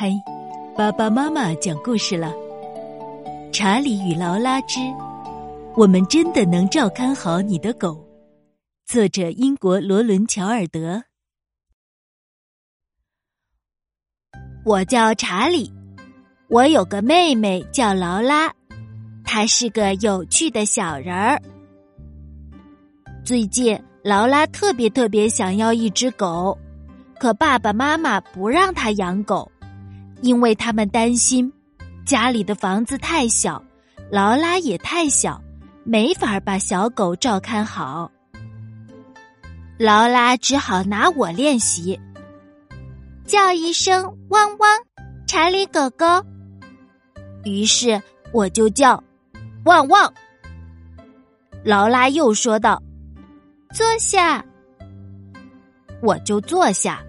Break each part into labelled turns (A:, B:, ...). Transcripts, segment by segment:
A: 嗨，爸爸妈妈讲故事了。查理与劳拉之，我们真的能照看好你的狗。作者：英国罗伦·乔尔德。
B: 我叫查理，我有个妹妹叫劳拉，她是个有趣的小人儿。最近，劳拉特别特别想要一只狗，可爸爸妈妈不让她养狗。因为他们担心家里的房子太小，劳拉也太小，没法把小狗照看好。劳拉只好拿我练习，叫一声“汪汪”，查理狗狗。于是我就叫“汪汪”。劳拉又说道：“坐下。”我就坐下。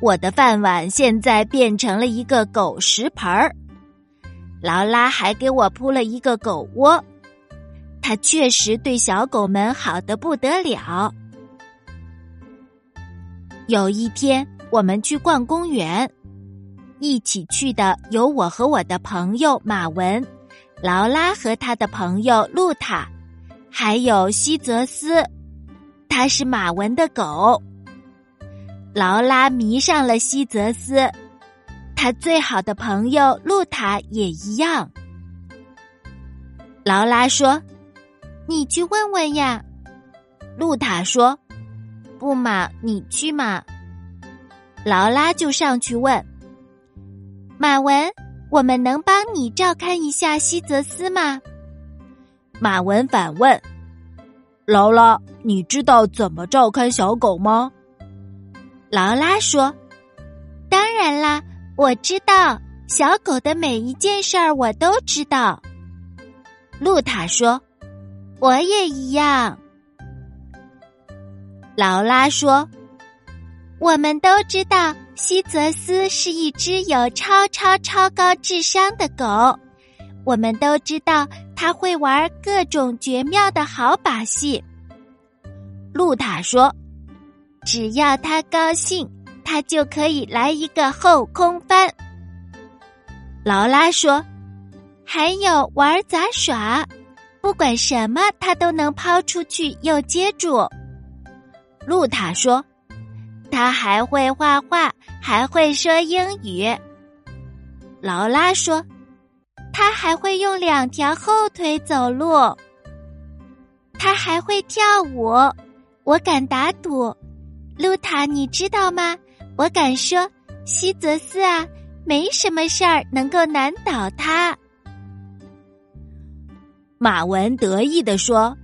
B: 我的饭碗现在变成了一个狗食盆儿，劳拉还给我铺了一个狗窝，它确实对小狗们好的不得了。有一天，我们去逛公园，一起去的有我和我的朋友马文、劳拉和他的朋友露塔，还有西泽斯，他是马文的狗。劳拉迷上了西泽斯，他最好的朋友露塔也一样。劳拉说：“你去问问呀。”露塔说：“不嘛，你去嘛。”劳拉就上去问：“马文，我们能帮你照看一下西泽斯吗？”马文反问：“
C: 劳拉，你知道怎么照看小狗吗？”
B: 劳拉说：“当然啦，我知道小狗的每一件事儿，我都知道。”露塔说：“我也一样。”劳拉说：“我们都知道西泽斯是一只有超超超高智商的狗，我们都知道他会玩各种绝妙的好把戏。”露塔说。只要他高兴，他就可以来一个后空翻。劳拉说：“还有玩杂耍，不管什么他都能抛出去又接住。”露塔说：“他还会画画，还会说英语。”劳拉说：“他还会用两条后腿走路，他还会跳舞。”我敢打赌。露塔，你知道吗？我敢说，西泽斯啊，没什么事儿能够难倒他。
C: 马文得意地说：“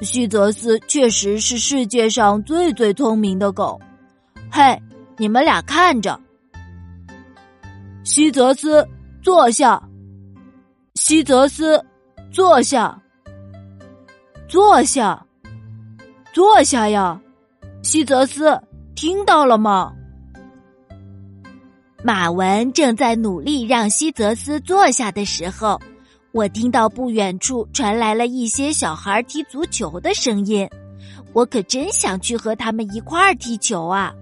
C: 西泽斯确实是世界上最最聪明的狗。”嘿，你们俩看着，西泽斯坐下，西泽斯坐下，坐下，坐下呀。西泽斯，听到了吗？
B: 马文正在努力让西泽斯坐下的时候，我听到不远处传来了一些小孩踢足球的声音。我可真想去和他们一块儿踢球啊！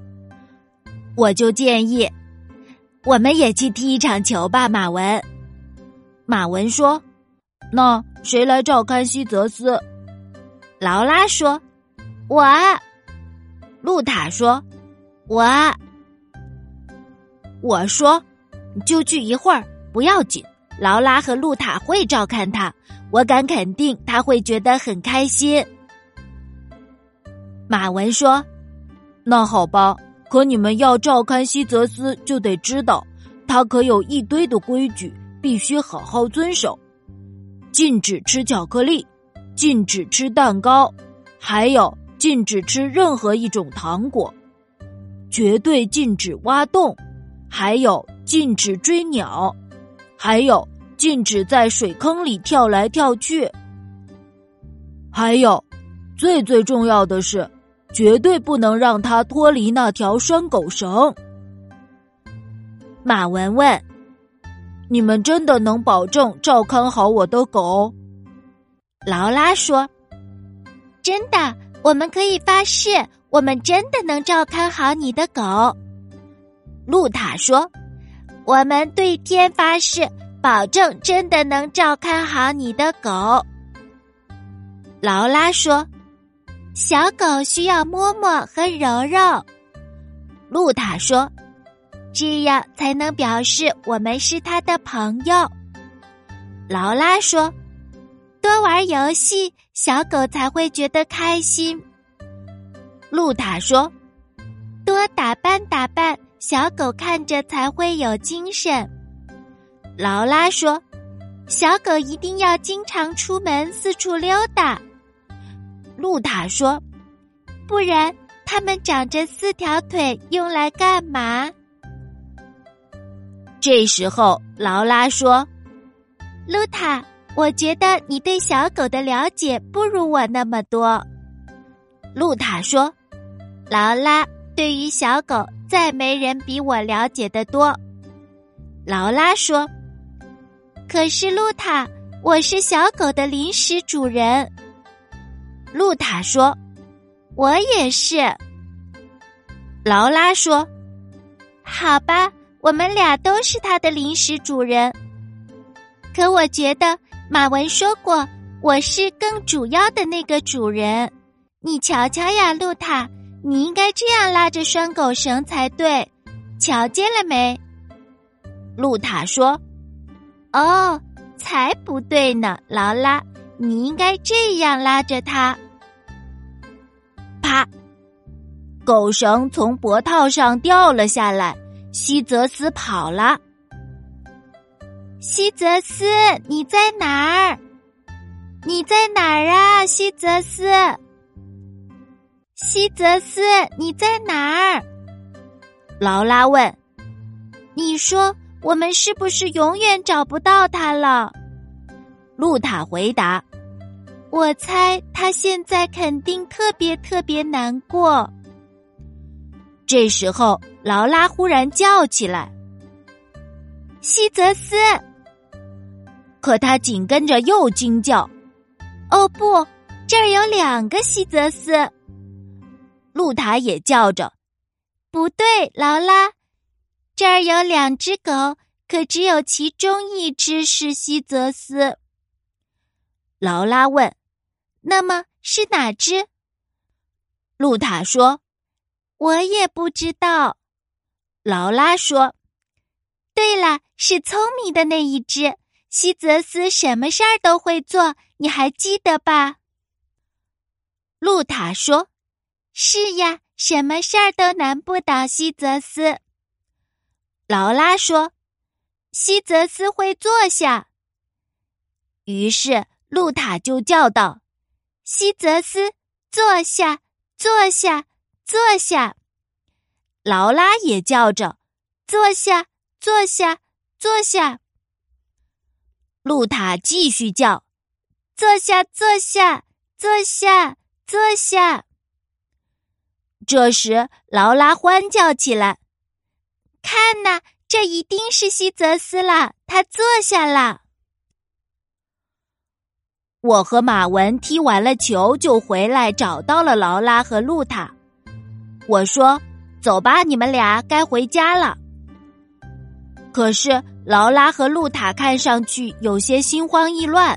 B: 我就建议，我们也去踢一场球吧。马文，马文说：“
C: 那谁来照看西泽斯？”
B: 劳拉说：“我。”露塔说：“我，我说，就去一会儿，不要紧。劳拉和露塔会照看他，我敢肯定他会觉得很开心。”马文说：“
C: 那好吧，可你们要照看西泽斯，就得知道他可有一堆的规矩，必须好好遵守。禁止吃巧克力，禁止吃蛋糕，还有。”禁止吃任何一种糖果，绝对禁止挖洞，还有禁止追鸟，还有禁止在水坑里跳来跳去，还有最最重要的是，绝对不能让它脱离那条拴狗绳。
B: 马文问：“
C: 你们真的能保证照看好我的狗？”
B: 劳拉说：“真的。”我们可以发誓，我们真的能照看好你的狗。露塔说：“我们对天发誓，保证真的能照看好你的狗。劳拉说：“小狗需要摸摸和揉揉。”露塔说：“这样才能表示我们是它的朋友。”劳拉说：“多玩游戏，小狗才会觉得开心。”露塔说：“多打扮打扮。”小狗看着才会有精神。劳拉说：“小狗一定要经常出门四处溜达。”露塔说：“不然，它们长着四条腿用来干嘛？”这时候，劳拉说：“露塔，我觉得你对小狗的了解不如我那么多。”露塔说：“劳拉，对于小狗。”再没人比我了解的多，劳拉说。可是露塔，我是小狗的临时主人。露塔说：“我也是。”劳拉说：“好吧，我们俩都是它的临时主人。可我觉得马文说过，我是更主要的那个主人。你瞧瞧呀，露塔。”你应该这样拉着拴狗绳才对，瞧见了没？露塔说：“哦，才不对呢，劳拉，你应该这样拉着它。”啪！狗绳从脖套上掉了下来，西泽斯跑了。西泽斯，你在哪儿？你在哪儿啊，西泽斯？西泽斯，你在哪儿？劳拉问。你说我们是不是永远找不到他了？露塔回答。我猜他现在肯定特别特别难过。这时候，劳拉忽然叫起来：“西泽斯！”可他紧跟着又惊叫：“哦不，这儿有两个西泽斯！”露塔也叫着：“不对，劳拉，这儿有两只狗，可只有其中一只是西泽斯。”劳拉问：“那么是哪只？”露塔说：“我也不知道。”劳拉说：“对了，是聪明的那一只。西泽斯什么事儿都会做，你还记得吧？”露塔说。是呀，什么事儿都难不倒西泽斯。劳拉说：“西泽斯会坐下。”于是露塔就叫道：“西泽斯，坐下，坐下，坐下。”劳拉也叫着：“坐下，坐下，坐下。”露塔继续叫：“坐下，坐下，坐下，坐下。”这时，劳拉欢叫起来：“看呐，这一定是西泽斯了！他坐下了。”我和马文踢完了球就回来，找到了劳拉和露塔。我说：“走吧，你们俩该回家了。”可是劳拉和露塔看上去有些心慌意乱，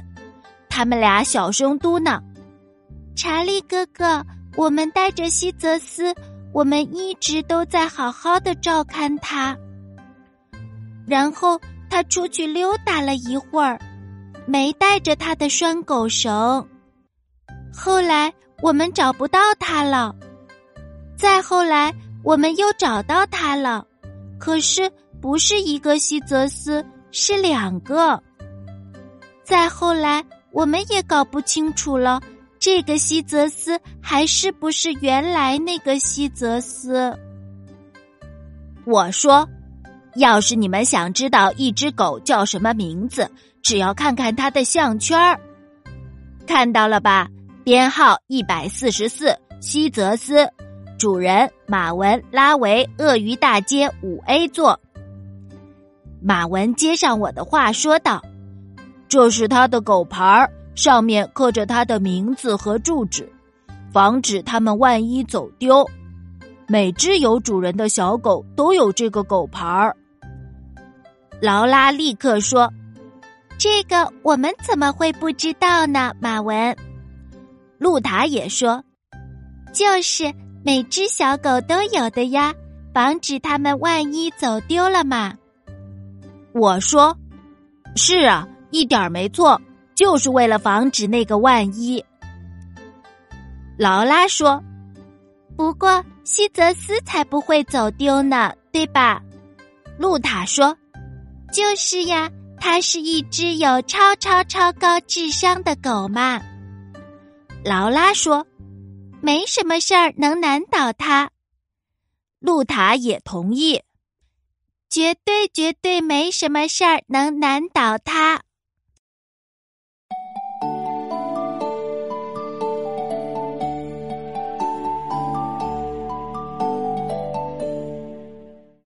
B: 他们俩小声嘟囔：“查理哥哥。”我们带着西泽斯，我们一直都在好好的照看他。然后他出去溜达了一会儿，没带着他的拴狗绳。后来我们找不到他了，再后来我们又找到他了，可是不是一个西泽斯，是两个。再后来我们也搞不清楚了。这个西泽斯还是不是原来那个西泽斯？我说，要是你们想知道一只狗叫什么名字，只要看看它的项圈儿，看到了吧？编号一百四十四，西泽斯，主人马文拉维，鳄鱼大街五 A 座。马文接上我的话说道：“这是他的狗牌儿。”上面刻着他的名字和住址，防止他们万一走丢。每只有主人的小狗都有这个狗牌儿。
C: 劳拉立刻说：“
B: 这个我们怎么会不知道呢？”马文，
C: 露塔也说：“
B: 就是每只小狗都有的呀，防止他们万一走丢了嘛。”
C: 我说：“是啊，一点没错，就是为了防止那个万一。”
B: 劳拉说：“不过西泽斯才不会走丢呢，对吧？”
C: 露塔说。
B: 就是呀，它是一只有超超超高智商的狗嘛。
C: 劳拉说：“
B: 没什么事儿能难倒它。”
C: 露塔也同意：“
B: 绝对绝对没什么事儿能难倒他。”